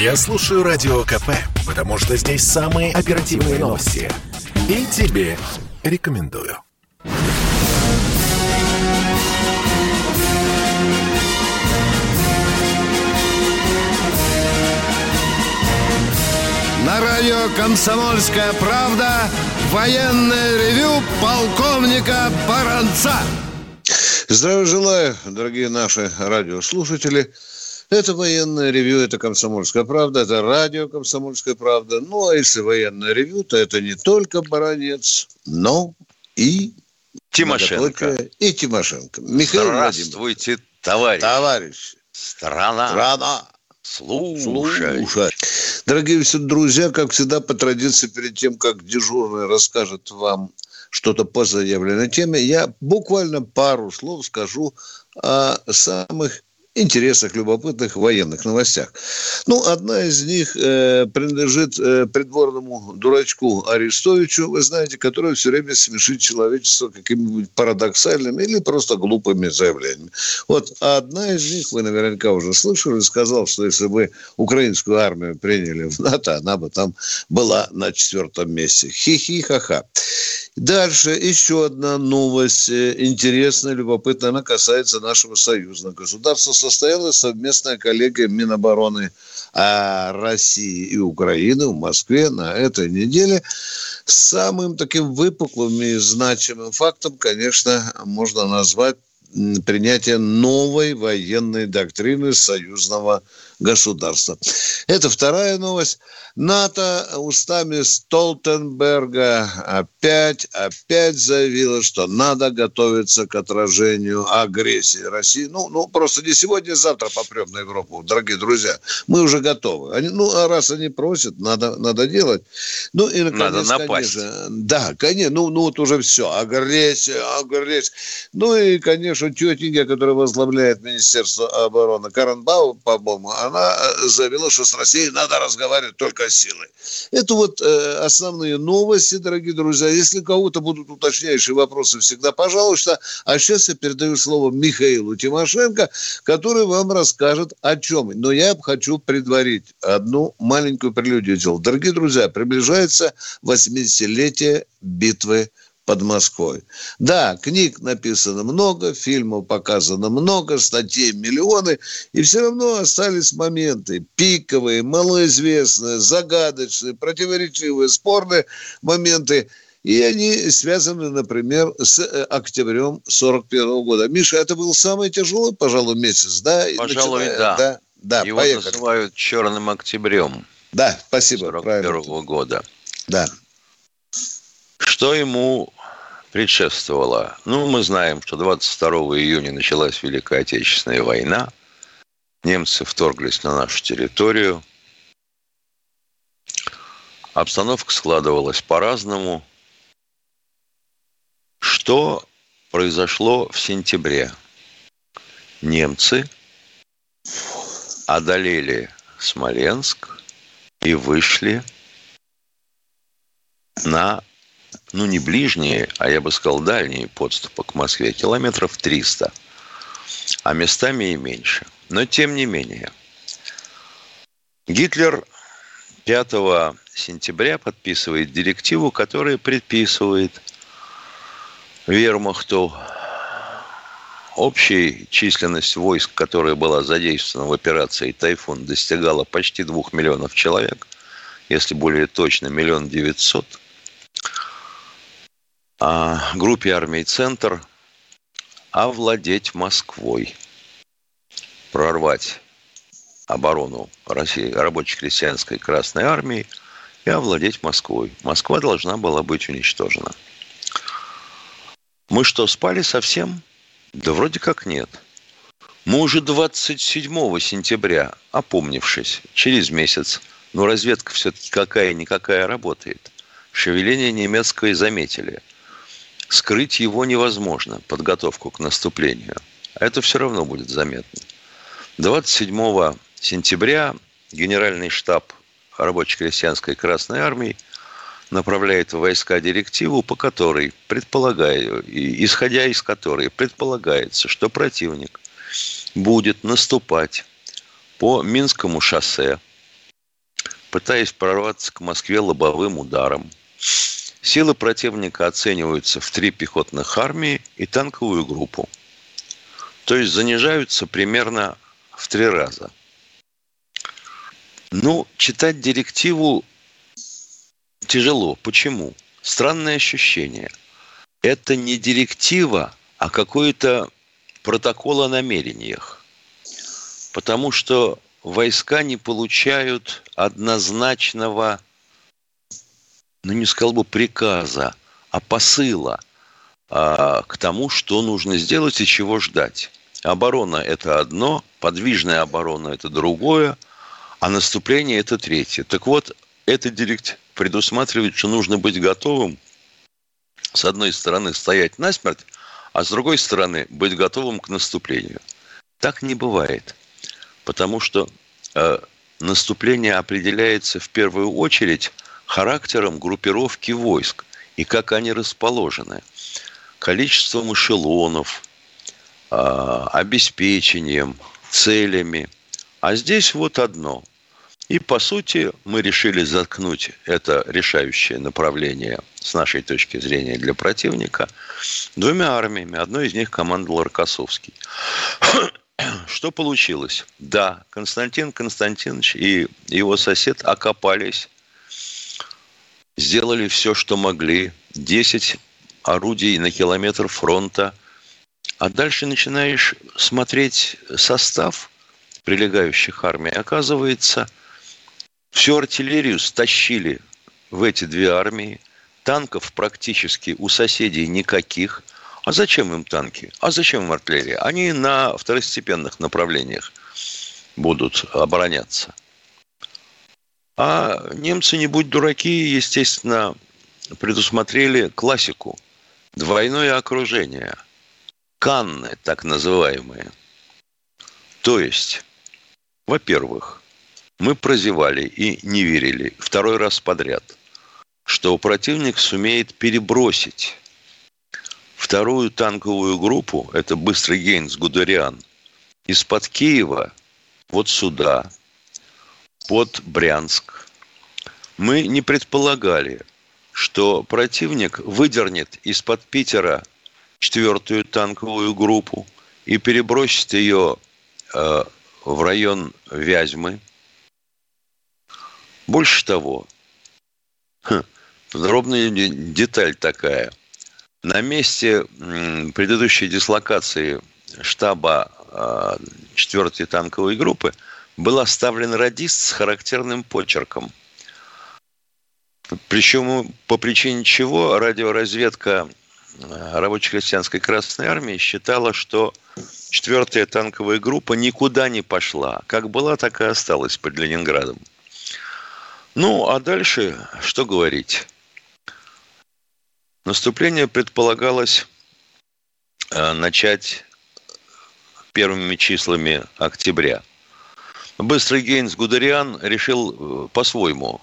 Я слушаю Радио КП, потому что здесь самые оперативные новости. И тебе рекомендую. На радио «Комсомольская правда» военное ревю полковника Баранца. Здравия желаю, дорогие наши радиослушатели. Это военное ревю, это «Комсомольская правда», это радио «Комсомольская правда». Ну, а если военное ревю, то это не только Баранец, но и Тимошенко. И Тимошенко. Михаил Здравствуйте, товарищ. Товарищ. Страна. Страна. Слушай. Слушай. Дорогие все друзья, как всегда, по традиции, перед тем, как дежурный расскажет вам что-то по заявленной теме, я буквально пару слов скажу о самых интересных, любопытных военных новостях. Ну, одна из них э, принадлежит э, придворному дурачку Арестовичу, вы знаете, который все время смешит человечество какими-нибудь парадоксальными или просто глупыми заявлениями. Вот одна из них, вы наверняка уже слышали, сказал, что если бы украинскую армию приняли в НАТО, она бы там была на четвертом месте. Хи-хи-ха-ха. Дальше еще одна новость, э, интересная, любопытная, она касается нашего союзного государства. Состоялась совместная коллегия Минобороны а, России и Украины в Москве на этой неделе. Самым таким выпуклым и значимым фактом, конечно, можно назвать принятие новой военной доктрины союзного государства. Это вторая новость. НАТО устами Столтенберга опять, опять заявила, что надо готовиться к отражению агрессии России. Ну, ну просто не сегодня, а завтра попрем на Европу, дорогие друзья. Мы уже готовы. Они, ну, а раз они просят, надо, надо делать. Ну, и, наконец, надо напасть. Конечно, да, конечно. Ну, ну, вот уже все. Агрессия, агрессия. Ну, и, конечно, тетенька, которая возглавляет Министерство обороны, Каренбау, по-моему, она э, заявила, что с Россией надо разговаривать только силой. Это вот э, основные новости, дорогие друзья. Если у кого-то будут уточняющие вопросы, всегда пожалуйста. А сейчас я передаю слово Михаилу Тимошенко, который вам расскажет о чем. Но я хочу предварить одну маленькую прелюдию. Дорогие друзья, приближается 80-летие битвы под Москвой. Да, книг написано много, фильмов показано много, статей миллионы, и все равно остались моменты пиковые, малоизвестные, загадочные, противоречивые, спорные моменты. И они связаны, например, с э, октябрем 41 года. Миша, это был самый тяжелый, пожалуй, месяц, да? Пожалуй, Начиная, да. да. Да, Его поехали. называют черным октябрем. Да, спасибо. 41 года. Да. Что ему предшествовало. Ну, мы знаем, что 22 июня началась Великая Отечественная война. Немцы вторглись на нашу территорию. Обстановка складывалась по-разному. Что произошло в сентябре? Немцы одолели Смоленск и вышли на ну, не ближние, а я бы сказал дальние подступы к Москве, километров 300, а местами и меньше. Но тем не менее, Гитлер 5 сентября подписывает директиву, которая предписывает вермахту. Общей численность войск, которая была задействована в операции «Тайфун», достигала почти двух миллионов человек, если более точно, миллион девятьсот – группе армий «Центр» овладеть Москвой, прорвать оборону России, рабоче-крестьянской Красной Армии и овладеть Москвой. Москва должна была быть уничтожена. Мы что, спали совсем? Да вроде как нет. Мы уже 27 сентября, опомнившись, через месяц, но разведка все-таки какая-никакая работает. Шевеление немецкое заметили – скрыть его невозможно, подготовку к наступлению. А это все равно будет заметно. 27 сентября Генеральный штаб рабоче-крестьянской Красной Армии направляет в войска директиву, по которой предполагаю, исходя из которой предполагается, что противник будет наступать по Минскому шоссе пытаясь прорваться к Москве лобовым ударом. Силы противника оцениваются в три пехотных армии и танковую группу. То есть занижаются примерно в три раза. Ну, читать директиву тяжело. Почему? Странное ощущение. Это не директива, а какой-то протокол о намерениях. Потому что войска не получают однозначного, ну не сказал бы приказа, а посыла а, к тому, что нужно сделать и чего ждать. Оборона – это одно, подвижная оборона – это другое, а наступление – это третье. Так вот, этот директ предусматривает, что нужно быть готовым, с одной стороны, стоять насмерть, а с другой стороны, быть готовым к наступлению. Так не бывает потому что э, наступление определяется в первую очередь характером группировки войск и как они расположены, количеством эшелонов, э, обеспечением, целями. А здесь вот одно. И, по сути, мы решили заткнуть это решающее направление с нашей точки зрения для противника двумя армиями. Одной из них командовал Рокоссовский. Что получилось? Да, Константин Константинович и его сосед окопались, сделали все, что могли. 10 орудий на километр фронта. А дальше начинаешь смотреть состав прилегающих армий. Оказывается, всю артиллерию стащили в эти две армии. Танков практически у соседей никаких – а зачем им танки? А зачем им артиллерия? Они на второстепенных направлениях будут обороняться. А немцы, не будь дураки, естественно, предусмотрели классику. Двойное окружение. Канны, так называемые. То есть, во-первых, мы прозевали и не верили второй раз подряд, что противник сумеет перебросить вторую танковую группу, это быстрый гейн с Гудериан, из-под Киева вот сюда, под Брянск. Мы не предполагали, что противник выдернет из-под Питера четвертую танковую группу и перебросит ее э, в район Вязьмы. Больше того, подробная деталь такая. На месте предыдущей дислокации штаба 4-й а, танковой группы был оставлен радист с характерным почерком. Причем по причине чего радиоразведка а, рабоче-крестьянской Красной Армии считала, что 4-я танковая группа никуда не пошла. Как была, так и осталась под Ленинградом. Ну, а дальше что говорить? Наступление предполагалось э, начать первыми числами октября. Быстрый Гейнс Гудериан решил э, по-своему.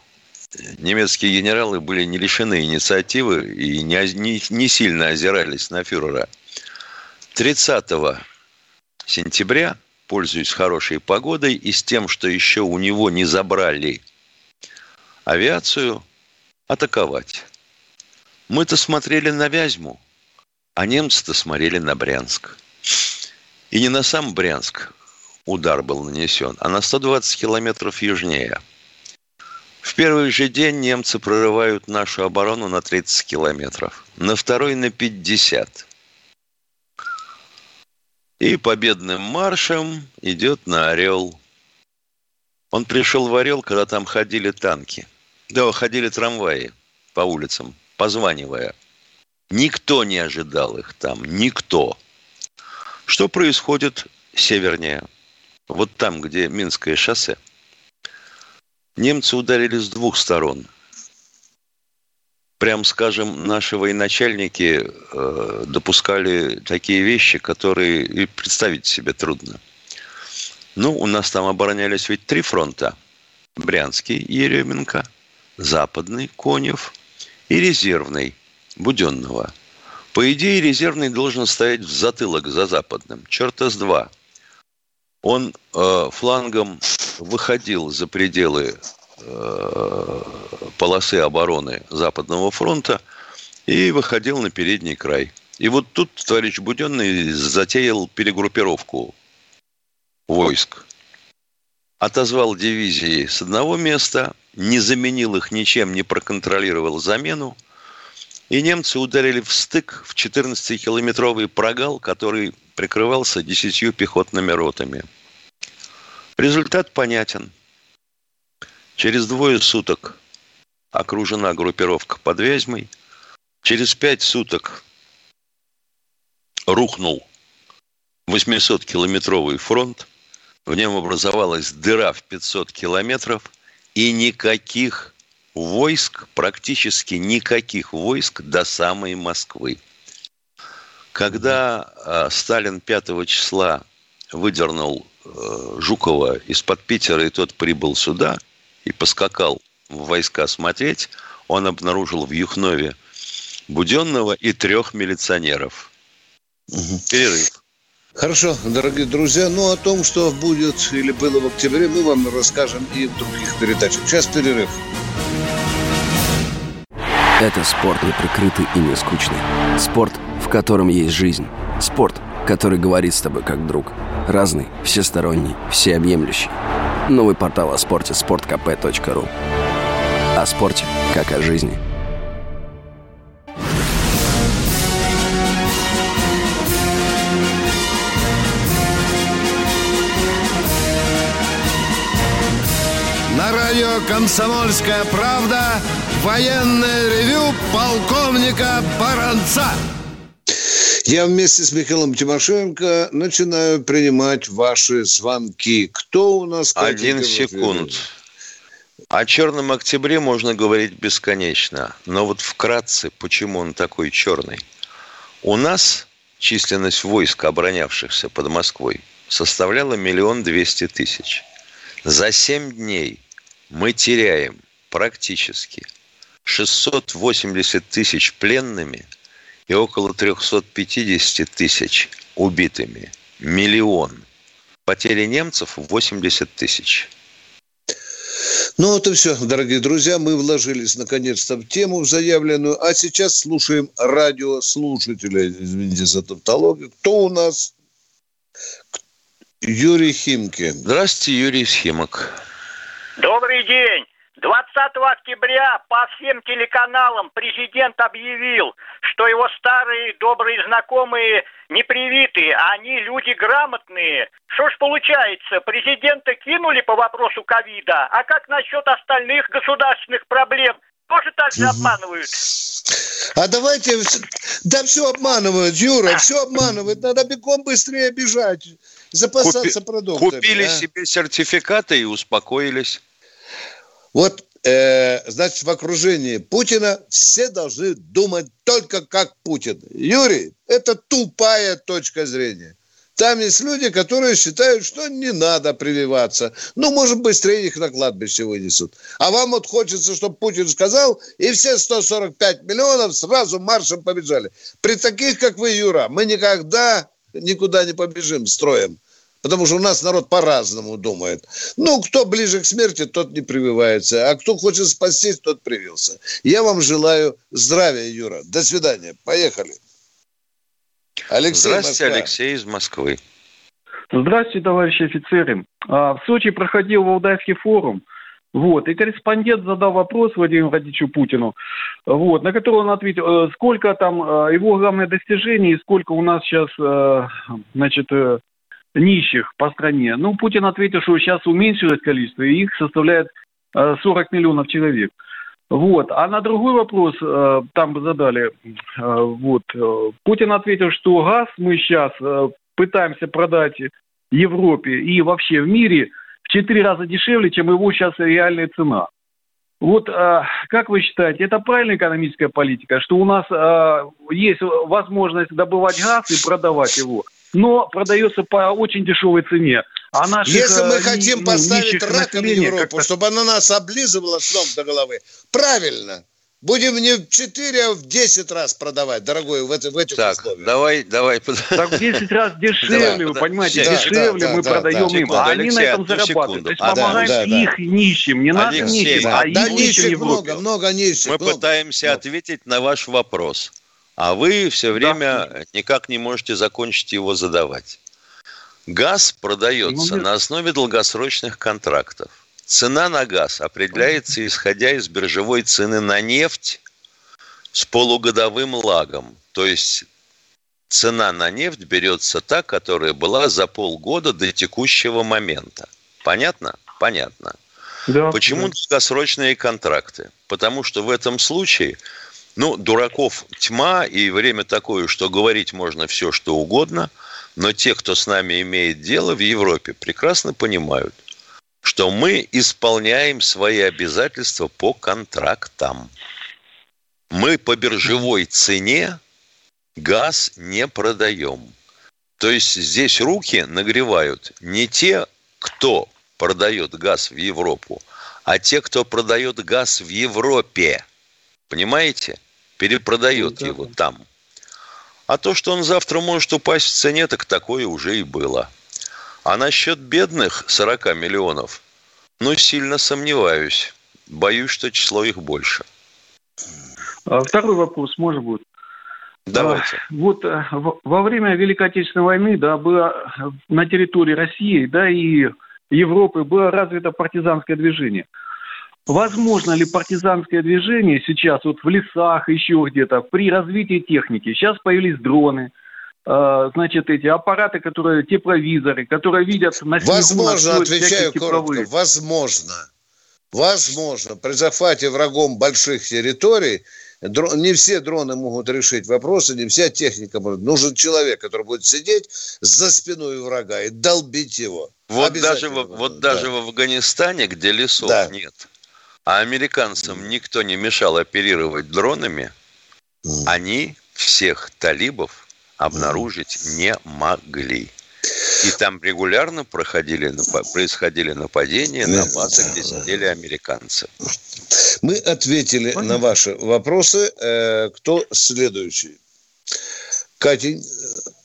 Немецкие генералы были не лишены инициативы и не, не, не сильно озирались на фюрера. 30 сентября, пользуясь хорошей погодой и с тем, что еще у него не забрали авиацию, атаковать. Мы-то смотрели на Вязьму, а немцы-то смотрели на Брянск. И не на сам Брянск удар был нанесен, а на 120 километров южнее. В первый же день немцы прорывают нашу оборону на 30 километров, на второй на 50. И победным маршем идет на Орел. Он пришел в Орел, когда там ходили танки. Да, ходили трамваи по улицам позванивая. Никто не ожидал их там, никто. Что происходит севернее? Вот там, где Минское шоссе. Немцы ударили с двух сторон. Прям скажем, наши военачальники э, допускали такие вещи, которые и представить себе трудно. Ну, у нас там оборонялись ведь три фронта. Брянский, Еременко, Западный, Конев – и резервный Буденного. По идее, резервный должен стоять в затылок за западным. Черта с два. Он э, флангом выходил за пределы э, полосы обороны Западного фронта и выходил на передний край. И вот тут товарищ Буденный затеял перегруппировку войск. Отозвал дивизии с одного места, не заменил их ничем, не проконтролировал замену. И немцы ударили в стык в 14-километровый прогал, который прикрывался десятью пехотными ротами. Результат понятен. Через двое суток окружена группировка под Вязьмой. Через пять суток рухнул 800-километровый фронт. В нем образовалась дыра в 500 километров. И никаких войск, практически никаких войск до самой Москвы. Когда э, Сталин 5 числа выдернул Жукова из-под Питера, и тот прибыл сюда и поскакал в войска смотреть, он обнаружил в Юхнове Буденного и трех милиционеров. Угу. Перерыв. Хорошо, дорогие друзья. Ну, о том, что будет или было в октябре, мы вам расскажем и в других передачах. Сейчас перерыв. Это спорт не прикрытый и не скучный. Спорт – в котором есть жизнь. Спорт, который говорит с тобой как друг. Разный, всесторонний, всеобъемлющий. Новый портал о спорте – sportkp.ru О спорте, как о жизни. На радио «Комсомольская правда» военное ревю полковника Баранца. Я вместе с Михаилом Тимошенко начинаю принимать ваши звонки. Кто у нас? Один секунд. О черном октябре можно говорить бесконечно. Но вот вкратце, почему он такой черный? У нас численность войск, оборонявшихся под Москвой, составляла миллион двести тысяч. За семь дней мы теряем практически 680 тысяч пленными – и около 350 тысяч убитыми. Миллион. Потери немцев 80 тысяч. Ну вот и все, дорогие друзья. Мы вложились наконец-то в тему заявленную. А сейчас слушаем радиослушателя. Извините за тавтологию. Кто у нас? Юрий Химки. Здравствуйте, Юрий Схимок. Добрый день. 20 октября по всем телеканалам президент объявил, что его старые добрые знакомые не привитые, а они люди грамотные. Что ж получается, президента кинули по вопросу ковида, а как насчет остальных государственных проблем? Тоже так же обманывают? А давайте... Да все обманывают, Юра, все обманывают. Надо бегом быстрее бежать, запасаться Купи... продуктами. Купили а? себе сертификаты и успокоились. Вот, э, значит, в окружении Путина все должны думать только как Путин. Юрий, это тупая точка зрения. Там есть люди, которые считают, что не надо прививаться. Ну, может, быстрее их на кладбище вынесут. А вам вот хочется, чтобы Путин сказал, и все 145 миллионов сразу маршем побежали. При таких, как вы, Юра, мы никогда никуда не побежим строем. Потому что у нас народ по-разному думает. Ну, кто ближе к смерти, тот не прививается. А кто хочет спастись, тот привился. Я вам желаю здравия, Юра. До свидания. Поехали. Алексей Здравствуйте, Москва. Алексей из Москвы. Здравствуйте, товарищи офицеры. А, в Сочи проходил Валдайский форум. Вот, и корреспондент задал вопрос Владимиру Владимировичу Путину, вот, на который он ответил, э, сколько там э, его главное достижение и сколько у нас сейчас, э, значит, нищих по стране. Ну, Путин ответил, что сейчас уменьшилось количество, и их составляет 40 э, миллионов человек. Вот. А на другой вопрос э, там задали, э, вот, Путин ответил, что газ мы сейчас пытаемся продать Европе и вообще в мире в четыре раза дешевле, чем его сейчас реальная цена. Вот как вы считаете, это правильная экономическая политика, что у нас есть возможность добывать газ и продавать его, но продается по очень дешевой цене. А наших, Если мы э, хотим ну, поставить раком Европу, чтобы она нас облизывала с ног до головы, правильно, Будем не в 4, а в 10 раз продавать, дорогой, в, это, в этих так, условиях. давай, давай. Так в 10 раз дешевле, вы понимаете, Да, дешевле да, мы да, продаем да, им, секунду, а они на Алексей, этом одну зарабатывают. секунду. То есть А, помогаем да, да. их нищим, не нашим Алексей, нищим, да, а Да, их нищим много, много нищих. Мы много. пытаемся ответить на ваш вопрос, а вы все время никак не можете закончить его задавать. Газ продается Ну, на основе долгосрочных контрактов. Цена на газ определяется исходя из биржевой цены на нефть с полугодовым лагом. То есть цена на нефть берется та, которая была за полгода до текущего момента. Понятно? Понятно. Да, Почему да. долгосрочные контракты? Потому что в этом случае, ну, дураков тьма, и время такое, что говорить можно все, что угодно, но те, кто с нами имеет дело в Европе, прекрасно понимают, что мы исполняем свои обязательства по контрактам. Мы по биржевой цене газ не продаем. То есть здесь руки нагревают не те, кто продает газ в Европу, а те, кто продает газ в Европе. Понимаете? Перепродает Ну, его там. А то, что он завтра может упасть в цене, так такое уже и было. А насчет бедных 40 миллионов, ну, сильно сомневаюсь. Боюсь, что число их больше. А Второй вопрос, может быть. Давайте. А, Вот э, во во время Великой Отечественной войны, да, было э, на территории России, да, и Европы было развито партизанское движение. Возможно ли партизанское движение сейчас вот в лесах, еще где-то, при развитии техники? Сейчас появились дроны, э, значит, эти аппараты, которые, тепловизоры, которые видят на снегу, Возможно, настроят отвечаю всякие коротко, возможно. Возможно, при захвате врагом больших территорий не все дроны могут решить вопросы, не вся техника может. Нужен человек, который будет сидеть за спиной врага и долбить его. Вот даже, в, вот Да. даже в Афганистане, где лесов Да. нет, а американцам никто не мешал оперировать дронами, они всех талибов обнаружить не могли. И там регулярно проходили, происходили нападения на базы, где сидели американцы. Мы ответили на ваши вопросы. Э, Кто следующий? Катень,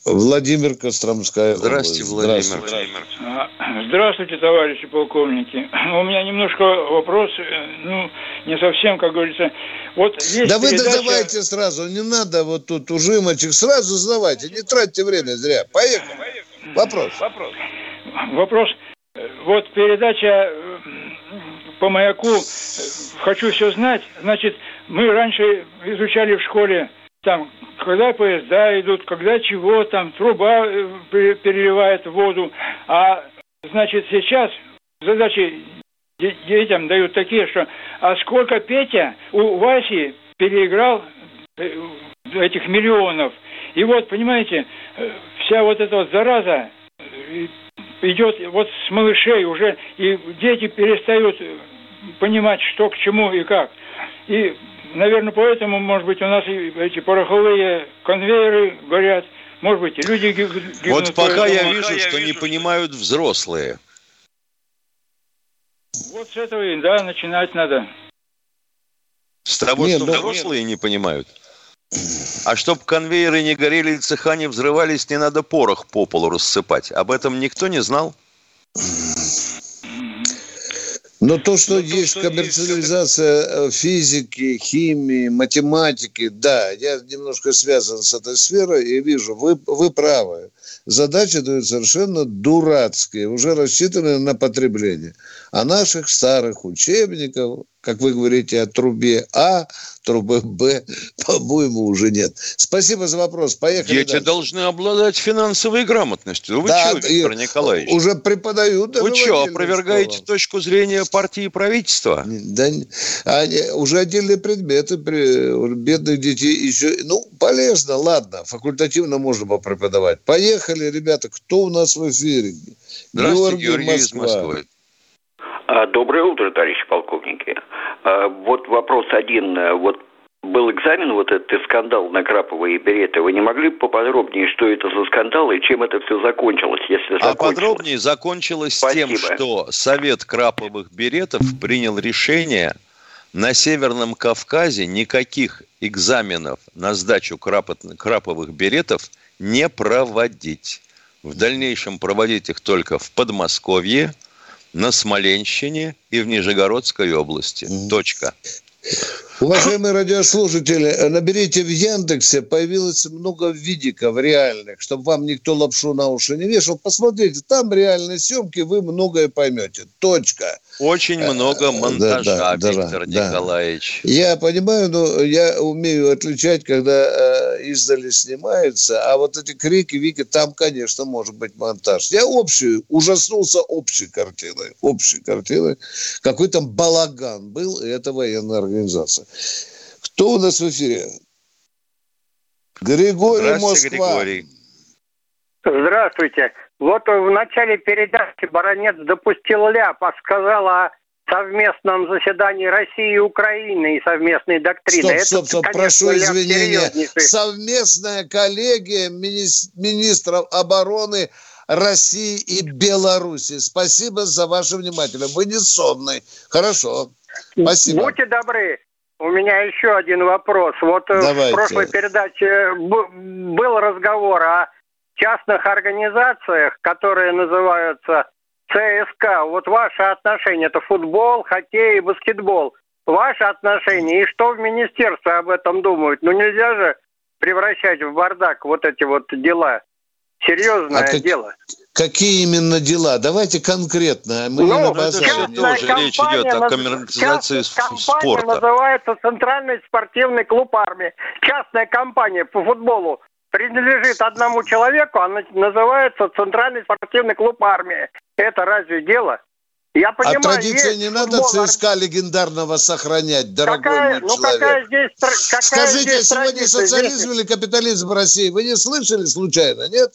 Владимир Костромская. Здравствуйте. Владимир. Здравствуйте. Здравствуйте, товарищи полковники. У меня немножко вопрос, э, ну, не совсем, как говорится. Вот есть Да вы передача- давайте сразу, не надо вот тут ужимочек, сразу задавайте, не тратьте время зря. Поехали. Вопрос. Вопрос. Вопрос. Э, Вот передача э, по маяку э, «Хочу все знать». Значит, мы раньше изучали в школе, там, когда поезда идут, когда чего, там, труба э, пе- переливает воду. А, значит, сейчас задачи де- детям дают такие, что а сколько Петя у Васи переиграл э, этих миллионов. И вот, понимаете, э, вся вот эта вот зараза идет вот с малышей уже, и дети перестают понимать, что к чему и как. И, наверное, поэтому, может быть, у нас и эти пороховые конвейеры горят, может быть, и люди ги- гибнут. Вот пока я вижу, что не понимают взрослые. Вот с этого и, да, начинать надо. С того, Нет, что да- взрослые не понимают. А чтоб конвейеры не горели и цеха не взрывались, не надо порох по полу рассыпать. Об этом никто не знал. Но то, что есть коммерциализация э, физики, химии, математики, да, я немножко связан с этой сферой и вижу, вы, вы правы. Задачи дают совершенно дурацкие, уже рассчитанные на потребление. А наших старых учебников, как вы говорите, о трубе А, трубе Б, по-моему, уже нет. Спасибо за вопрос. Поехали Дети дальше. должны обладать финансовой грамотностью. Вы Да, что, Виктор Николаевич? Уже преподают Вы что, опровергаете школах. точку зрения партии и правительства? Да, они, уже отдельные предметы при бедных детей еще. Ну, полезно, ладно, факультативно можно преподавать. Поехали, ребята, кто у нас в эфире? Здравствуйте, Георгий из Москва. Москвы. А, Доброе утро, товарищи полковники. А, Вот вопрос один. А, Вот был экзамен, вот этот и скандал Накрапова и Берета. Вы не могли бы поподробнее, что это за скандал и чем это все закончилось, если А закончилось? подробнее закончилось тем, Спасибо. что Совет краповых беретов принял решение на Северном Кавказе никаких экзаменов на сдачу краповых беретов не проводить. В дальнейшем проводить их только в Подмосковье, на Смоленщине и в Нижегородской области. Точка. Уважаемые радиослушатели, наберите в Яндексе, появилось много видиков реальных, чтобы вам никто лапшу на уши не вешал. Посмотрите, там реальные съемки, вы многое поймете. Точка. Очень э, много монтажа, да, да, Виктор да, Николаевич. Я понимаю, но я умею отличать, когда э, издали снимается, а вот эти крики, Вики, там, конечно, может быть монтаж. Я общую, ужаснулся общей картиной. Общей картиной. Какой там балаган был, и это военная организация. Кто у нас в эфире? Григорий Москва. Григорий. Здравствуйте. Вот в начале передачи Баранец допустил ляп, а сказал о совместном заседании России и Украины и совместной доктрине. Стоп, стоп, стоп, Это, конечно, прошу извинения. Совместная коллегия мини- министров обороны России и Беларуси. Спасибо за ваше внимание. Вы не сонный. Хорошо. Спасибо. Будьте добры. У меня еще один вопрос. Вот Давайте. в прошлой передаче был разговор о частных организациях, которые называются ЦСКА, вот ваше отношение, это футбол, хоккей, баскетбол. Ваше отношение и что в министерстве об этом думают? Ну нельзя же превращать в бардак вот эти вот дела. Серьезное а как, дело. Какие именно дела? Давайте конкретно. Мы ну, не на базаре. Тоже речь идет о коммерциализации спорта. Компания называется Центральный спортивный клуб армии. Частная компания по футболу принадлежит одному человеку, она называется Центральный спортивный клуб армии. Это разве дело? Я а понимаю, а традиции не надо ЦСКА легендарного сохранять, дорогой какая, мой ну человек. Какая здесь, какая Скажите, здесь сегодня социализм здесь... или капитализм в России? Вы не слышали случайно, нет?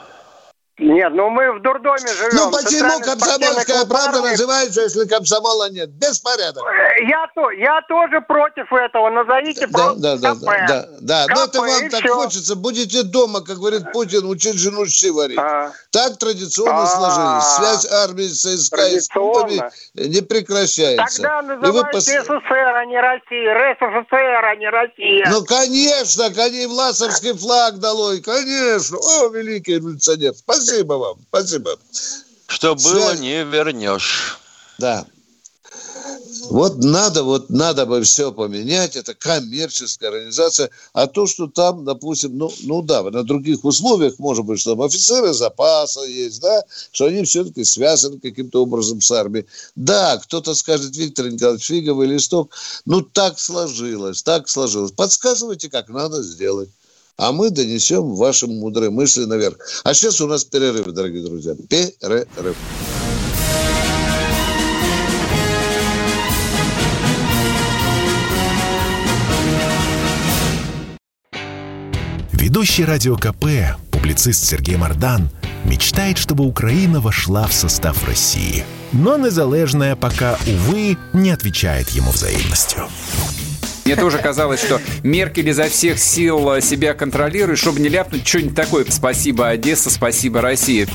Нет, ну мы в дурдоме живем. Ну почему комсомольская правда называется, если комсомола нет? Беспорядок. Э, я, то, я тоже против этого. Назовите да, просто да, да, КП. Да, да, да. КП, Но это вам так все. хочется. Будете дома, как говорит Путин, учить жену щи варить. А. Так традиционно а. сложились. Связь армии с ССК и с клубами не прекращается. Тогда называйте пос... СССР, а не Россия. РСФСР, а не Россия. Ну, конечно, коней власовский флаг долой. Конечно. О, великий революционер. Спасибо. Спасибо вам, спасибо. Что было, не вернешь. Да. Вот надо, вот надо бы все поменять. Это коммерческая организация. А то, что там, допустим, ну, ну да, на других условиях, может быть, что там офицеры запаса есть, да, что они все-таки связаны каким-то образом с армией. Да, кто-то скажет, Виктор Николаевич, фиговый листок. Ну, так сложилось, так сложилось. Подсказывайте, как надо сделать а мы донесем ваши мудрые мысли наверх. А сейчас у нас перерыв, дорогие друзья. Перерыв. Ведущий радио КП, публицист Сергей Мардан, мечтает, чтобы Украина вошла в состав России. Но незалежная пока, увы, не отвечает ему взаимностью. Мне тоже казалось, что Меркель изо всех сил себя контролирует, чтобы не ляпнуть что-нибудь такое. Спасибо, Одесса, спасибо, Россия.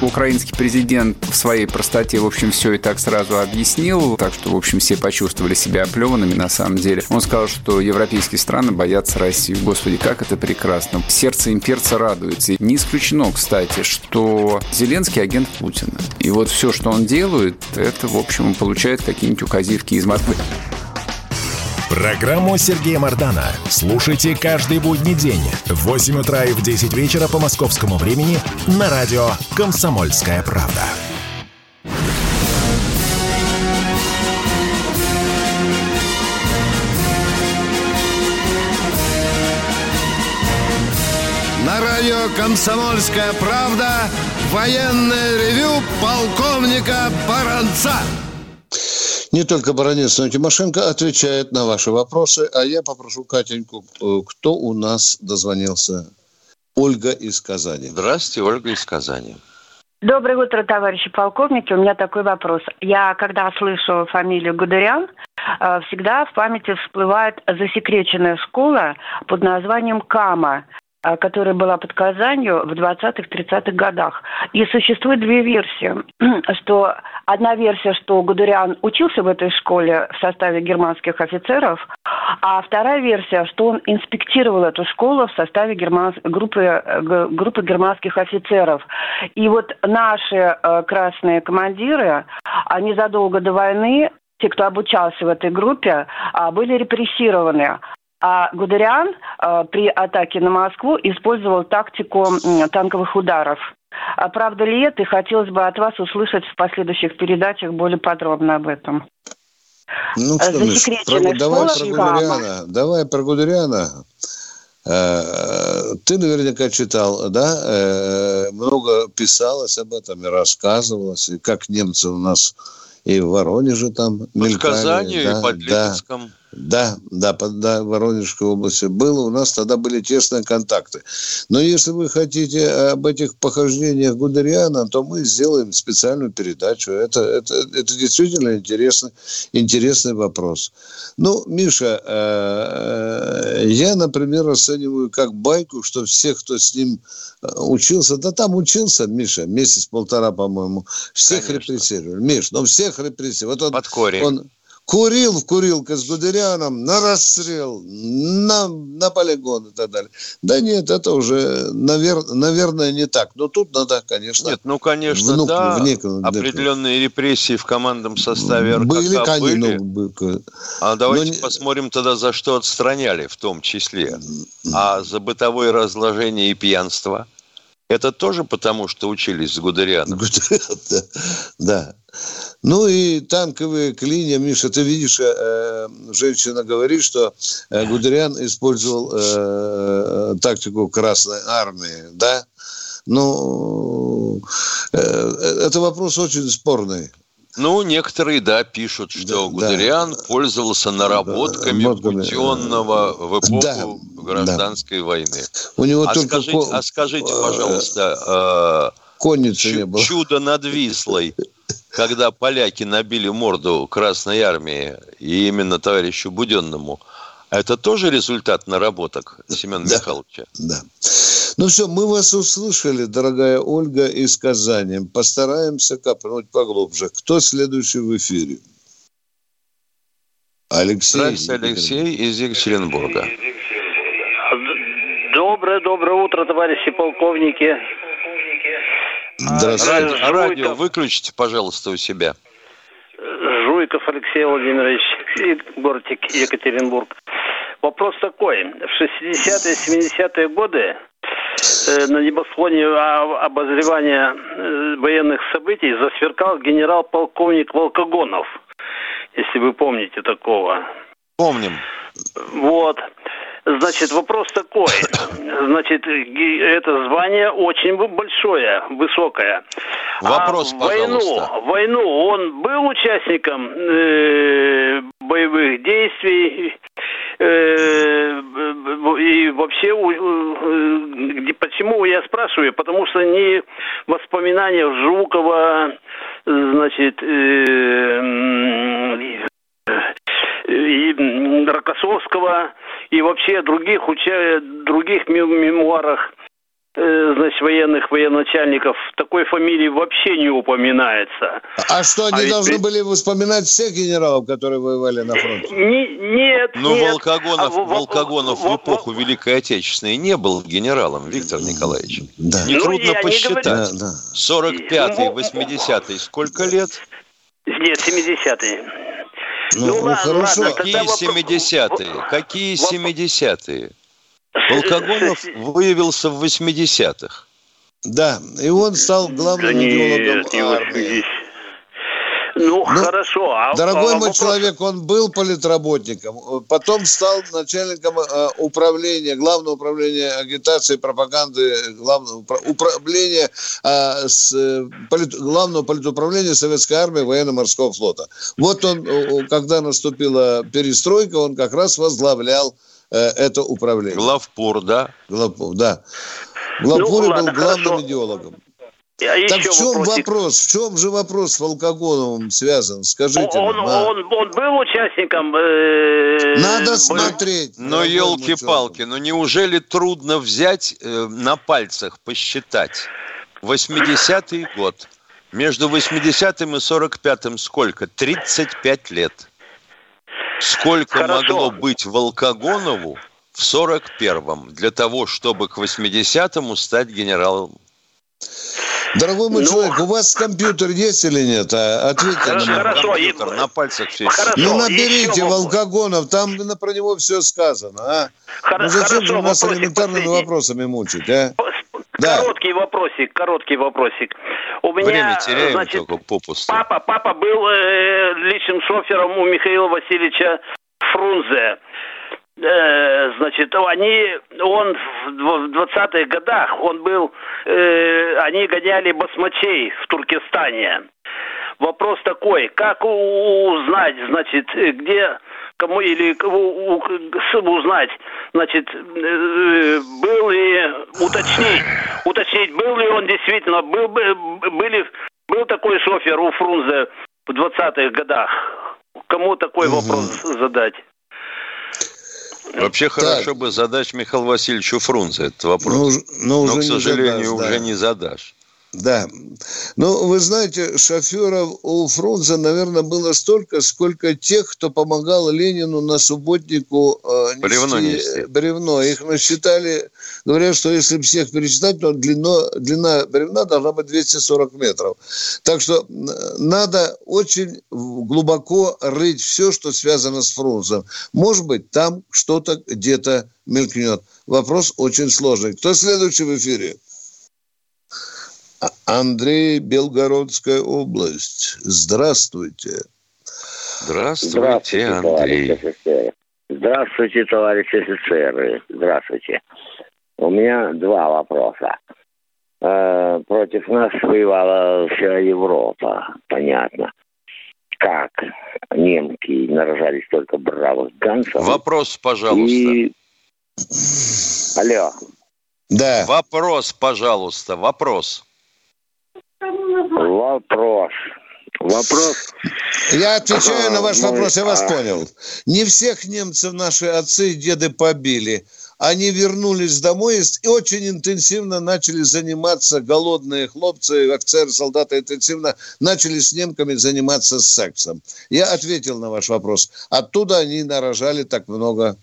Украинский президент в своей простоте, в общем, все и так сразу объяснил, так что, в общем, все почувствовали себя оплеванными на самом деле. Он сказал, что европейские страны боятся России. Господи, как это прекрасно. Сердце имперца радуется. И не исключено, кстати, что Зеленский агент Путина. И вот все, что он делает, это, в общем, он получает какие-нибудь указивки из Москвы. Программу Сергея Мардана слушайте каждый будний день в 8 утра и в 10 вечера по московскому времени на радио «Комсомольская правда». На радио «Комсомольская правда» военное ревю полковника Баранца. Не только Баранец, но и Тимошенко отвечает на ваши вопросы. А я попрошу Катеньку, э, кто у нас дозвонился? Ольга из Казани. Здравствуйте, Ольга из Казани. Доброе утро, товарищи полковники. У меня такой вопрос. Я, когда слышу фамилию Гудериан, э, всегда в памяти всплывает засекреченная школа под названием КАМА. А, которая была под Казанью в 20-30-х годах. И существует две версии. Что одна версия, что Гудериан учился в этой школе в составе германских офицеров, а вторая версия, что он инспектировал эту школу в составе герман... группы, э, группы германских офицеров. И вот наши э, красные командиры, они задолго до войны те, кто обучался в этой группе, а, были репрессированы. А Гудериан а, при атаке на Москву использовал тактику танковых ударов. А правда ли это? И хотелось бы от вас услышать в последующих передачах более подробно об этом. Ну что, Миш, про, давай про Гудериана. Давай про Гудериана. Э, ты наверняка читал, да? Э, много писалось об этом и рассказывалось, и как немцы у нас и в Воронеже там мелькали. В Казани, да, и под Липецком. Да. Да, да, под да, Воронежской области было. У нас тогда были тесные контакты. Но если вы хотите об этих похождениях Гудериана, то мы сделаем специальную передачу. Это, это, это действительно интересный, интересный вопрос. Ну, Миша, э, я, например, оцениваю как байку, что всех, кто с ним э, учился, да там учился, Миша, месяц-полтора, по-моему, всех Конечно. репрессировали. Миш, ну всех репрессировали. Вот он, Под корень. Он, курил в курилке с Гудерианом на расстрел, на, на полигон и так далее. Да нет, это уже, навер, наверное, не так. Но тут надо, конечно... Нет, ну, конечно, внук, да, вник, определенные репрессии в командном составе РКК были. Были. Ну, а давайте Но... посмотрим тогда, за что отстраняли в том числе. А за бытовое разложение и пьянство? Это тоже потому, что учились с Гудерианом? Да, да. Ну и танковые клинья, Миша, ты видишь, э, женщина говорит, что э, Гудериан использовал э, тактику Красной Армии, да? Ну, э, это вопрос очень спорный. Ну, некоторые, да, пишут, что да, Гудериан да. пользовался наработками да, Буденного в эпоху гражданской да. войны. У него а, только скажите, ко... а скажите, пожалуйста, э, Конницы чу- не было. чудо над Вислой, когда поляки набили морду Красной Армии и именно товарищу Буденному, это тоже результат наработок Семена да, Михайловича? Да. Ну все, мы вас услышали, дорогая Ольга из Казани. Постараемся копнуть поглубже. Кто следующий в эфире? Алексей. Здравствуйте, Алексей из Екатеринбурга. Доброе, доброе утро, товарищи полковники. Здравствуйте. Радио, радио выключите, пожалуйста, у себя. Жуйков Алексей Владимирович, город Екатеринбург. Вопрос такой. В 60-е, 70-е годы Э, на небосклоне обозревания э, военных событий засверкал генерал-полковник Волкогонов, если вы помните такого. Помним. Вот. Значит, вопрос такой. Значит, это звание очень большое, высокое. Вопрос, а войну, пожалуйста. войну он был участником э, боевых действий э, и вообще э, почему я спрашиваю? Потому что не воспоминания Жукова, значит, э, и Рокоссовского и вообще других уча... других мемуарах э, значит, военных военачальников такой фамилии вообще не упоминается. А что, они а должны ведь... были вспоминать всех генералов, которые воевали на фронте? Не, нет, Но нет. Волкогонов, а, Волкогонов в, в эпоху Великой Отечественной не был генералом, Виктор Николаевич. Да. Нетрудно ну, посчитать. Да, да. 45-й, 80-й, сколько лет? Нет, 70-й. Ну, ну, ну хорошо. Ладно, Какие 70-е? Какие 70-е? Волкогонов выявился в 80-х. Да, и он стал главным да идеологом нет, армии. Ну, ну хорошо. А, дорогой а, мой вопрос... человек, он был политработником, потом стал начальником э, управления, главного управления агитации и пропаганды, главного управления, э, с, э, полит, главного политуправления Советской армии военно-морского флота. Вот он, когда наступила перестройка, он как раз возглавлял э, это управление. Главпур, да? Главпур, да. Главпур ну, был главным хорошо. идеологом. А так в чем вопросик. вопрос? В чем же вопрос с Волкогоновым связан? Скажите он, нам. А? Он, он был участником... Э, Надо смотреть. Но елки-палки, но неужели трудно взять э, на пальцах, посчитать? 80-й год. Между 80-м и 45-м сколько? 35 лет. Сколько Хорошо. могло быть Волкогонову в 41-м для того, чтобы к 80-му стать генералом? Дорогой мой ну, человек, у вас компьютер есть или нет? А, ответьте хорошо, на хорошо, компьютер, на пальцах все хорошо, Ну, наберите Волкогонов, там про него все сказано, а? Хор- ну, зачем хорошо, же нас элементарными последний. вопросами мучить, а? Короткий да. вопросик, короткий вопросик. У меня, Время теряем значит, только попусту. Папа, папа был э, личным шофером у Михаила Васильевича Фрунзе. Э, значит, они, он в 20-х годах, он был, э, они гоняли басмачей в Туркестане. Вопрос такой, как узнать, значит, где кому или кого узнать, значит, э, был ли уточнить, уточнить, был ли он действительно, был, были, был такой шофер у Фрунзе в 20-х годах. Кому такой угу. вопрос задать? Вообще так. хорошо бы задать Михаилу Васильевичу Фрунзе этот вопрос. Ну, но, но к сожалению, задашь, уже да. не задашь. Да. Ну, вы знаете, шоферов у Фрунзе, наверное, было столько, сколько тех, кто помогал Ленину на субботнику э, нести бревно, нести. бревно. Их насчитали, говорят, что если всех пересчитать, то длино, длина бревна должна быть 240 метров. Так что надо очень глубоко рыть все, что связано с Фрунзом. Может быть, там что-то где-то мелькнет. Вопрос очень сложный. Кто следующий в эфире? Андрей, Белгородская область. Здравствуйте. Здравствуйте, Андрей. Здравствуйте, товарищи офицеры. Здравствуйте. У меня два вопроса. Э, против нас воевала вся Европа, понятно. Как немки нарожались только бравых ганцев. Вопрос, пожалуйста. И... Алло. Да. Вопрос, пожалуйста, вопрос. Вопрос. Вопрос. Я отвечаю на ваш вопрос, я вас а. понял. Не всех немцев наши отцы и деды побили. Они вернулись домой и очень интенсивно начали заниматься, голодные хлопцы, офицеры, солдаты интенсивно начали с немками заниматься сексом. Я ответил на ваш вопрос. Оттуда они нарожали так много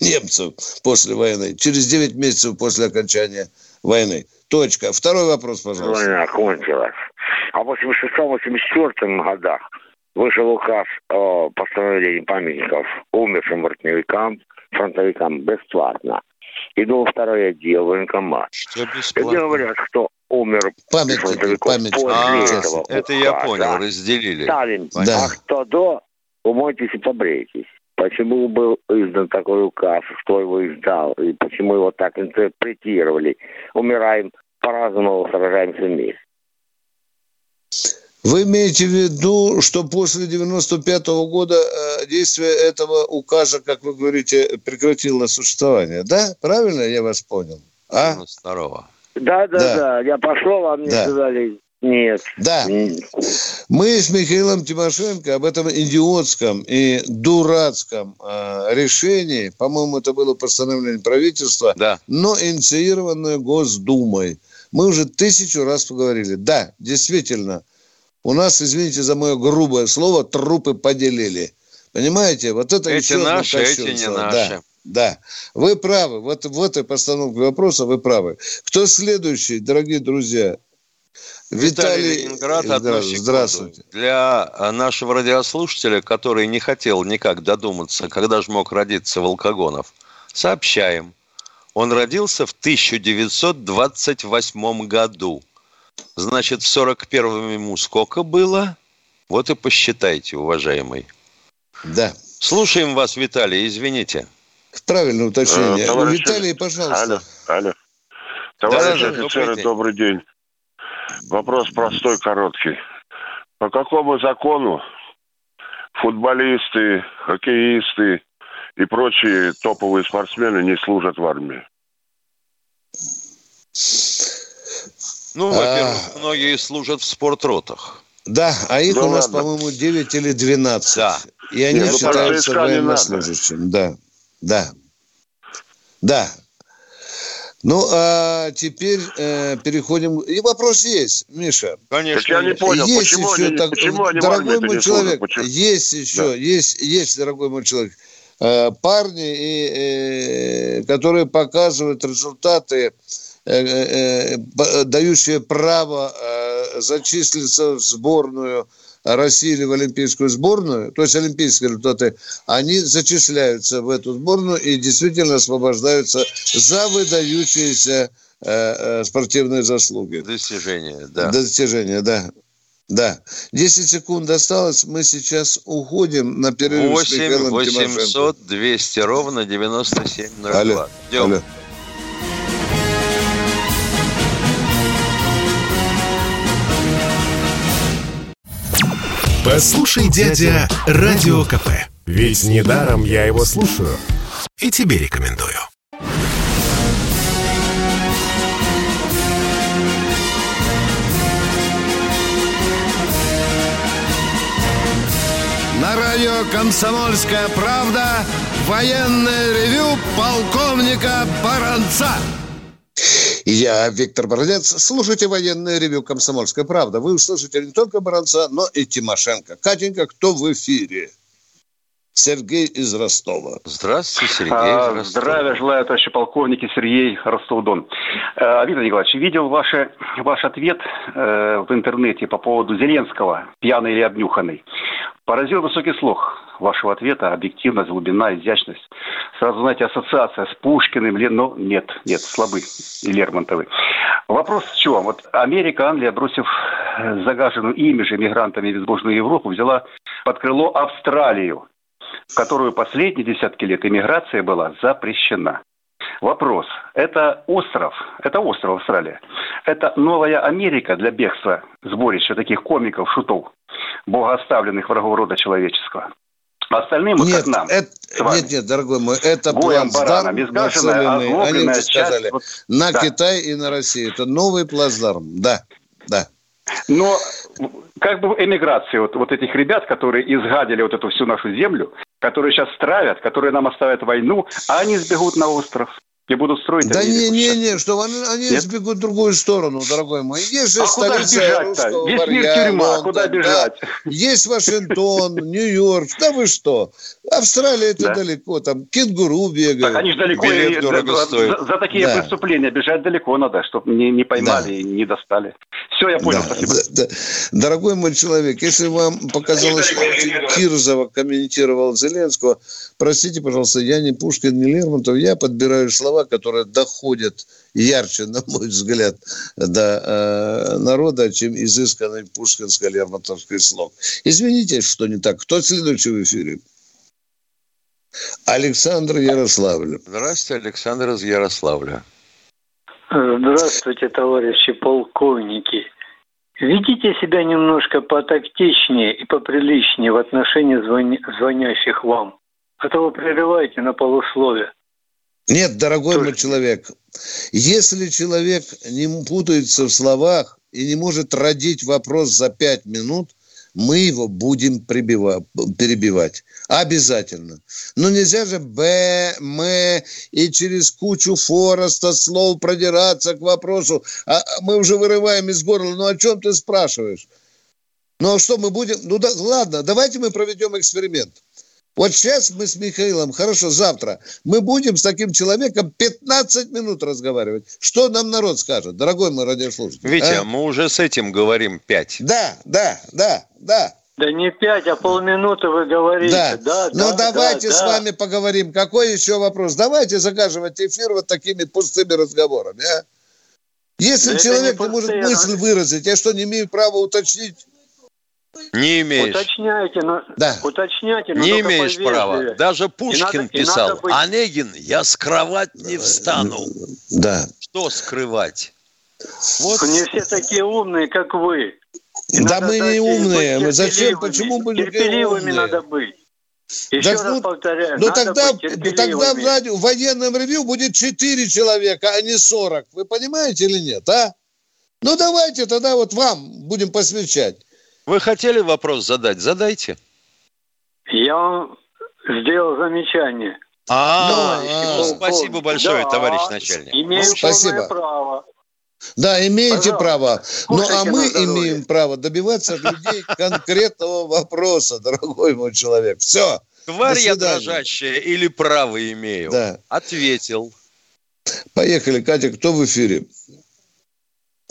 немцев после войны. Через 9 месяцев после окончания войны. Точка. Второй вопрос, пожалуйста. Война кончилась. А в 86-84 годах вышел указ о постановлении памятников умершим воротневикам, фронтовикам бесплатно. Иду во второй отдел, военкомат. Что бесплатно? говорят, что умер памятник, памятник. после а, этого Это указа. я понял, разделили. Сталин, да. а кто до, умойтесь и побрейтесь. Почему был издан такой указ, кто его издал, и почему его так интерпретировали. Умираем по-разному сражаемся вместе. Вы имеете в виду, что после 95 -го года э, действие этого указа, как вы говорите, прекратило существование, да? Правильно я вас понял? А? Здорово. Да, да, да, да. Я пошел, а мне да. сказали, нет. Да. Мы с Михаилом Тимошенко об этом идиотском и дурацком э, решении, по-моему, это было постановление правительства, да. но инициированное Госдумой – мы уже тысячу раз поговорили. Да, действительно, у нас, извините за мое грубое слово, трупы поделили. Понимаете? Вот это эти еще наши, эти не наши. Да. Да, вы правы. Вот в этой постановке вопроса вы правы. Кто следующий, дорогие друзья? Виталий, Виталий Ленинград, здравствуйте. здравствуйте. Для нашего радиослушателя, который не хотел никак додуматься, когда же мог родиться Волкогонов, сообщаем, он родился в 1928 году. Значит, в 41-м ему сколько было? Вот и посчитайте, уважаемый. Да. Слушаем вас, Виталий, извините. Правильное уточнение. Э, товарищи... Виталий, пожалуйста. Алло, алло. Товарищи да, офицеры, добрый день. добрый день. Вопрос простой, короткий. По какому закону футболисты, хоккеисты, и прочие топовые спортсмены не служат в армии. Ну, во-первых, а... многие служат в спортротах. Да, а их да у нас, по-моему, 9 или 12. Да. И они Нет, ну, считаются военнослужащими. Да, да, да. Ну, а теперь э, переходим. И вопрос есть, Миша. Конечно. Так я не понял, есть почему, еще, они, так, почему они дорогой мой человек, почему? есть еще, да. есть, есть, дорогой мой человек, э, парни, и, э, которые показывают результаты, э, э, э дающие право э, зачислиться в сборную России в олимпийскую сборную, то есть олимпийские результаты, они зачисляются в эту сборную и действительно освобождаются за выдающиеся э, э, спортивные заслуги. Достижения, да. Достижения, да. Да. 10 секунд осталось. Мы сейчас уходим на перерыв 8 800 200 ровно 9702. Алло. Ждем. Алло. Послушай, дядя, Радио КП. Ведь недаром я его слушаю. И тебе рекомендую. На радио «Комсомольская правда» военное ревю полковника Баранца. Я Виктор Бородец. Слушайте военное ревю «Комсомольская правда». Вы услышите не только Баранца, но и Тимошенко. Катенька, кто в эфире? Сергей из Ростова. Здравствуйте, Сергей из Ростова. Здравия желаю, товарищи полковники Сергей Ростов-Дон. Э, Виктор Николаевич, видел ваши, ваш ответ э, в интернете по поводу Зеленского, пьяный или обнюханный. Поразил высокий слог вашего ответа, объективность, глубина, изящность. Сразу, знаете, ассоциация с Пушкиным, но нет, нет, слабы и Лермонтовы. Вопрос в чем? Вот Америка, Англия, бросив загаженную ими же мигрантами безбожную Европу, взяла под крыло Австралию, в которую последние десятки лет иммиграция была запрещена. Вопрос. Это остров, это остров Австралия. Это новая Америка для бегства сборища таких комиков, шутов, богооставленных врагов рода человеческого. Остальным, нет, как нам. Это, нет, нет, дорогой мой, это плацдарм нацеленный, они мне сказали, вот, на да. Китай и на Россию. Это новый плацдарм, да, да. Но как бы эмиграции вот, вот этих ребят, которые изгадили вот эту всю нашу землю, которые сейчас стравят, которые нам оставят войну, а они сбегут на остров и будут строить Да не, не, не, что они, они сбегут в другую сторону, дорогой мой. Есть же а столица куда русского Весь мир тюрьма, Лондон, куда бежать? Да. Есть Вашингтон, Нью-Йорк, да вы что? Австралия это да. далеко, там кенгуру бегают. Так они же далеко, и, за, за, за такие да. преступления бежать далеко надо, чтобы не, не поймали да. и не достали. Все, я понял, да. спасибо. Да, да. Дорогой мой человек, если вам показалось, что Кирзова комментировал Зеленского, простите, пожалуйста, я не Пушкин, не Лермонтов, я подбираю слова слова, которые доходят ярче, на мой взгляд, до э, народа, чем изысканный пушкинско-лермонтовский слог. Извините, что не так. Кто следующий в эфире? Александр Ярославль. Здравствуйте, Александр из Ярославля. Здравствуйте, товарищи полковники. Ведите себя немножко потактичнее и поприличнее в отношении звоня... звонящих вам. А то вы прерываете на полусловие. Нет, дорогой мой человек, если человек не путается в словах и не может родить вопрос за пять минут, мы его будем перебивать. Обязательно. Но нельзя же Б, М и через кучу фороста слов продираться к вопросу. А, а мы уже вырываем из горла. Ну о чем ты спрашиваешь? Ну а что мы будем? Ну да, ладно, давайте мы проведем эксперимент. Вот сейчас мы с Михаилом, хорошо, завтра, мы будем с таким человеком 15 минут разговаривать. Что нам народ скажет, дорогой мой радиослушатель? Витя, а? мы уже с этим говорим 5. Да, да, да, да. Да не пять, а полминуты вы говорите. Да, да Ну да, давайте да, с да. вами поговорим. Какой еще вопрос? Давайте закаживать эфир вот такими пустыми разговорами, а? Если да человек не, не может мысль выразить, я что, не имею права уточнить? Не имеешь. Уточняйте, но, да. уточняйте, но Не имеешь права. Даже Пушкин и надо, писал, и надо быть... Онегин, я скрывать не встану. Да. Что скрывать? Вот. Не все такие умные, как вы. И да мы не умные. Мы зачем? Почему мы Терпеливыми умные? надо быть. Еще так, раз ну, повторяю. Ну тогда, тогда в, радио, в военном ревью будет 4 человека, а не 40. Вы понимаете или нет, а? Ну, давайте тогда вот вам будем посвящать. Вы хотели вопрос задать? Задайте. Я вам сделал замечание. А, спасибо большое, товарищ начальник. Имею Спасибо. право. Да, имеете Пожалуйста. право. Ну, а мы имеем право добиваться от людей конкретного вопроса, дорогой мой человек. Все. Тварь я дрожащая или право имею? Да. Ответил. Поехали, Катя, кто в эфире?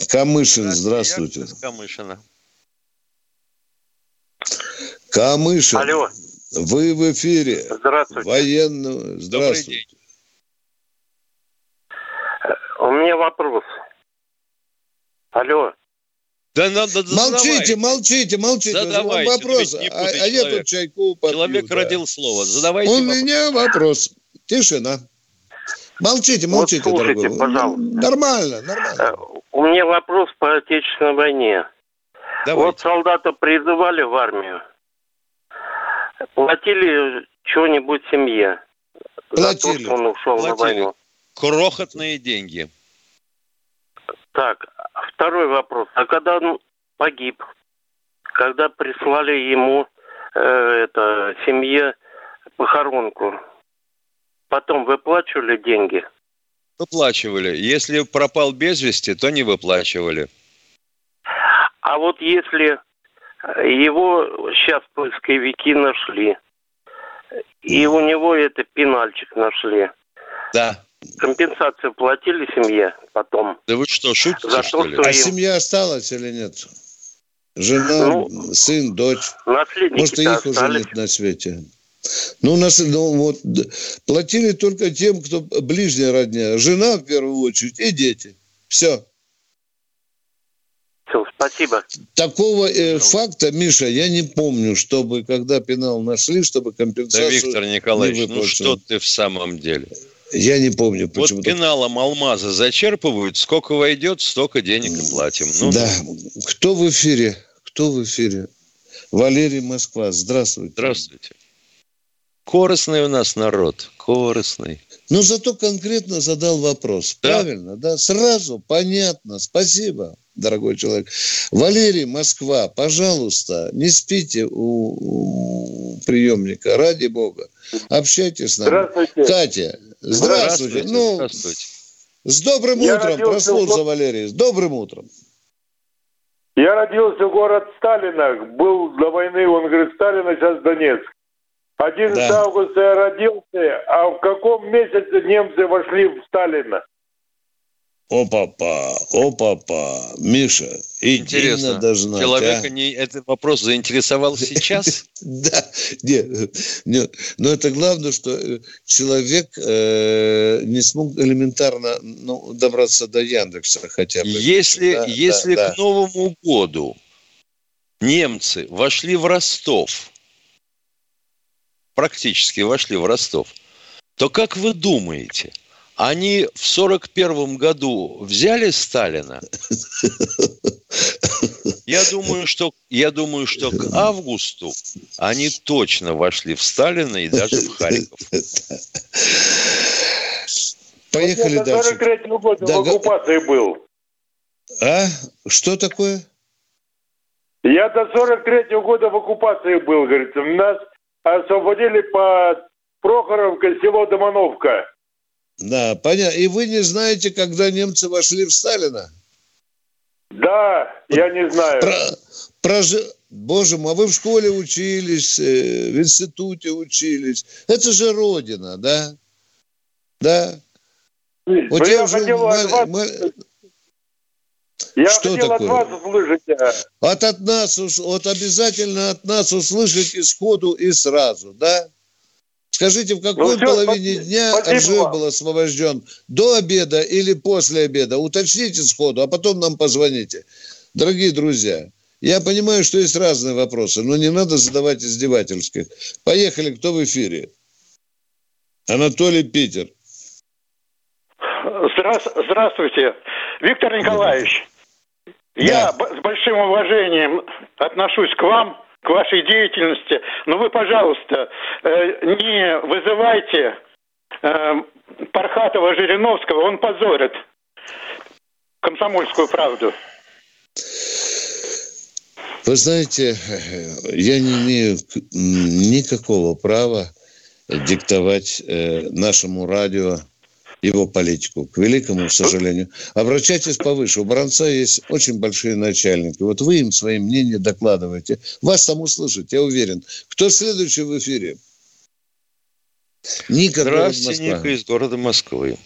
Камышин, здравствуйте. Я Камышина. Камышин. Алло. Вы в эфире. Здравствуйте. Военного. Здравствуйте. У меня вопрос. Алло. Да надо Молчите, молчите, молчите. Задавайте, Вопрос. ну не А, а я тут чайку попью. Человек да. родил слово. Задавайте У вопрос. меня вопрос. Тишина. Молчите, Вот молчите, слушайте, дорогой. пожалуйста. Нормально, нормально. У меня вопрос по Отечественной войне. Вот солдата призывали в армию. Платили что-нибудь семье. За то, Платили. что он ушел на Платили. войну. Крохотные деньги. Так, второй вопрос. А когда он погиб, когда прислали ему э, это семье похоронку, потом выплачивали деньги? Выплачивали. Если пропал без вести, то не выплачивали. А вот если его сейчас поисковики нашли, и у него это пенальчик нашли, Да. компенсацию платили семье потом? Да вы что, шутите, За что то, ли? что А им семья осталась или нет? Жена, сын, дочь. наследники Может, и их уже остались. нет на свете. Ну, нас, ну, вот, платили только тем, кто ближняя родня. Жена, в первую очередь, и дети. Все. Все, спасибо. Такого э, факта, Миша, я не помню, чтобы, когда пенал нашли, чтобы Да, компенсацию Виктор не Николаевич, ну что ты в самом деле? Я не помню, Вот почему. пеналом алмаза зачерпывают, сколько войдет, столько денег и платим. Ну, да. Кто в эфире? Кто в эфире? Валерий Москва. Здравствуйте. Здравствуйте. Корыстный у нас народ, корыстный. Но зато конкретно задал вопрос. Правильно, да? Сразу, понятно. Спасибо, дорогой человек. Валерий, Москва, пожалуйста, не спите у, у приемника, ради бога. Общайтесь с нами. Здравствуйте. Катя, здравствуйте. Ну, здравствуйте. с добрым Я утром, прослушал в- Валерий. С добрым утром. Я родился в город Сталинах. Был до войны, он говорит, Сталина сейчас Донецк. 11 Да. августа я родился, а в каком месяце немцы вошли в Сталина? О, папа, о, папа. Миша, иди Интересно, надо знать, человека а. не, этот вопрос заинтересовал сейчас? Да, нет, нет, но это главное, что э, человек э, не смог элементарно ну, добраться до Яндекса хотя бы. Если, Да, если да, к Новому году немцы вошли в Ростов, практически вошли в Ростов, то как вы думаете, они в сорок первом году взяли Сталина? Я думаю, что я думаю, что к августу они точно вошли в Сталина и даже в Харьков. Поехали я до дальше. 43 года Да, в оккупации был. А? Что такое? Я до 43 года в оккупации был, говорит. Нас освободили по Прохоровке, село Домановка. Да, понятно. И вы не знаете, когда немцы вошли в Сталина? Да, я не знаю. Про, прожи- Боже мой, а вы в школе учились, э, в институте учились. Это же родина, да? Да. Но Вот я я уже хотел от вас- Я Что такое? от вас услышать. а, Вот от нас, вот обязательно от нас услышите сходу и сразу, да? Скажите, в какой Ну, всё, половине спасибо- дня спасибо вам. был освобожден? До обеда или после обеда? Уточните сходу, а потом нам позвоните. Дорогие друзья, я понимаю, что есть разные вопросы, но не надо задавать издевательских. Поехали, кто в эфире? Анатолий Питер. Здра- Здравствуйте, Виктор Николаевич. Я б- с большим уважением отношусь к вам, к вашей деятельности, но вы, пожалуйста, э, не вызывайте э, Пархатова Жириновского, он позорит комсомольскую правду. Вы знаете, я не имею никакого права диктовать э, нашему радио его политику, к великому сожалению. Обращайтесь повыше. У Бранца есть очень большие начальники. Вот вы им свои мнения докладываете. Вас там услышат, я уверен. Кто следующий в эфире? Ника, Здравствуйте, Ника из города Москвы.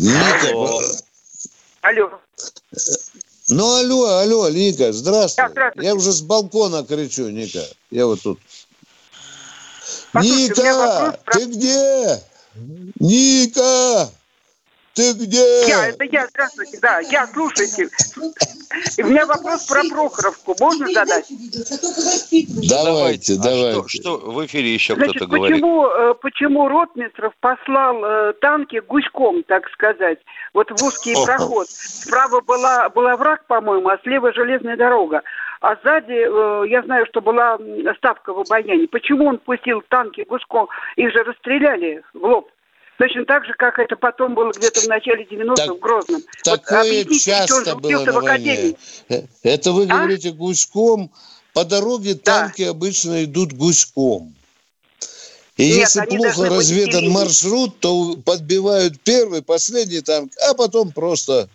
Ника. Алло. Алло. Ну, алло, алло, Ника, здравствуй. Да, здравствуйте. Я уже с балкона кричу, Ника. Я вот тут. Ника, ты где? Ника! Ты где? Я, это я, здравствуйте, да, я, слушайте. У меня вопрос про Прохоровку. Можно задать? Давайте, давайте. А что, что в эфире еще кто-то говорит? Почему, э, почему Ротмистров послал э, танки гуськом, так сказать, вот в узкий проход? Справа была, была враг, по-моему, а слева железная дорога. А сзади, э, я знаю, что была ставка в обаяне. Почему он пустил танки гуськом? Их же расстреляли в лоб. Точно так же, как это потом было где-то в начале 90-х в Грозном. Такое вот часто было на войне. Э, это вы а? говорите гуськом. По дороге да. танки обычно идут гуськом. И Нет, если плохо разведан маршрут, то подбивают первый, последний танк, а потом просто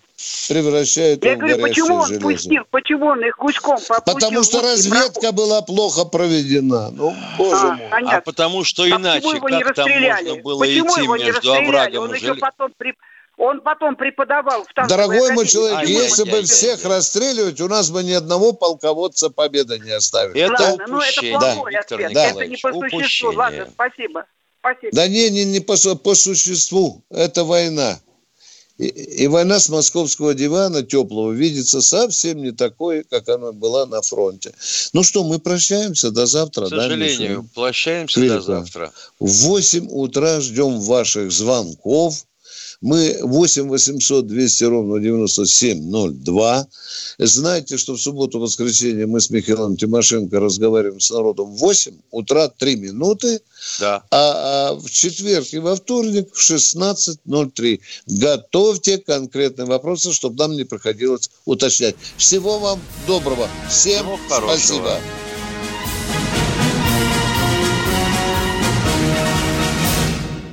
превращают Я говорю, почему он железо. пустил, почему он их гуськом попустил? Потому что разведка была плохо проведена. Ну, боже а, мой. Понятно. А потому что а иначе, как там можно было почему идти его между оврагом он и еще потом при... Он потом преподавал в танковой Дорогой мой человек, а, если бы всех расстреливать, у нас бы ни одного полководца победы не оставили. Это Ладно, ну это плохой да. ответ. Да. Это не по существу. Ладно, спасибо. Спасибо. Да не, не, не по, по существу. Это война. И, война с московского дивана теплого видится совсем не такой, как она была на фронте. Ну что, мы прощаемся до завтра. К сожалению, да, прощаемся Велико. до завтра. В 8 утра ждем ваших звонков. Мы 8 800 200 ровно 9702. Знаете, что в субботу-воскресенье мы с Михаилом Тимошенко разговариваем с народом в 8 утра 3 минуты. Да. А, а в четверг и во вторник в 16.03. Готовьте конкретные вопросы, чтобы нам не приходилось уточнять. Всего вам доброго. Всем Всего спасибо.